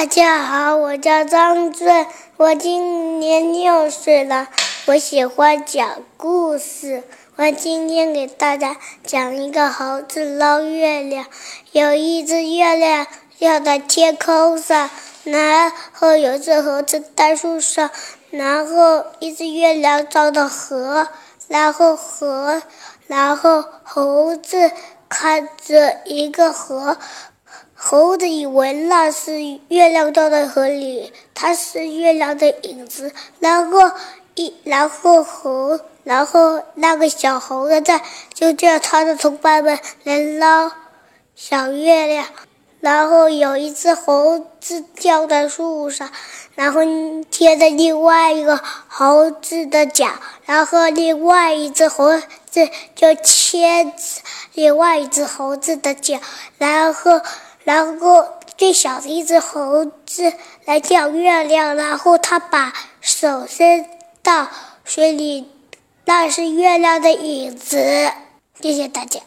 大家好，我叫张俊，我今年六岁了。我喜欢讲故事。我今天给大家讲一个猴子捞月亮。有一只月亮掉在天空上，然后有只猴子在树上，然后一只月亮照到河，然后河，然后猴子看着一个河。猴子以为那是月亮掉在河里，它是月亮的影子。然后一，然后猴，然后那个小猴子在就叫他的同伴们来捞小月亮。然后有一只猴子掉在树上，然后贴着另外一个猴子的脚，然后另外一只猴子就牵着另外一只猴子的脚，然后。然后最小的一只猴子来钓月亮，然后他把手伸到水里，那是月亮的影子。谢谢大家。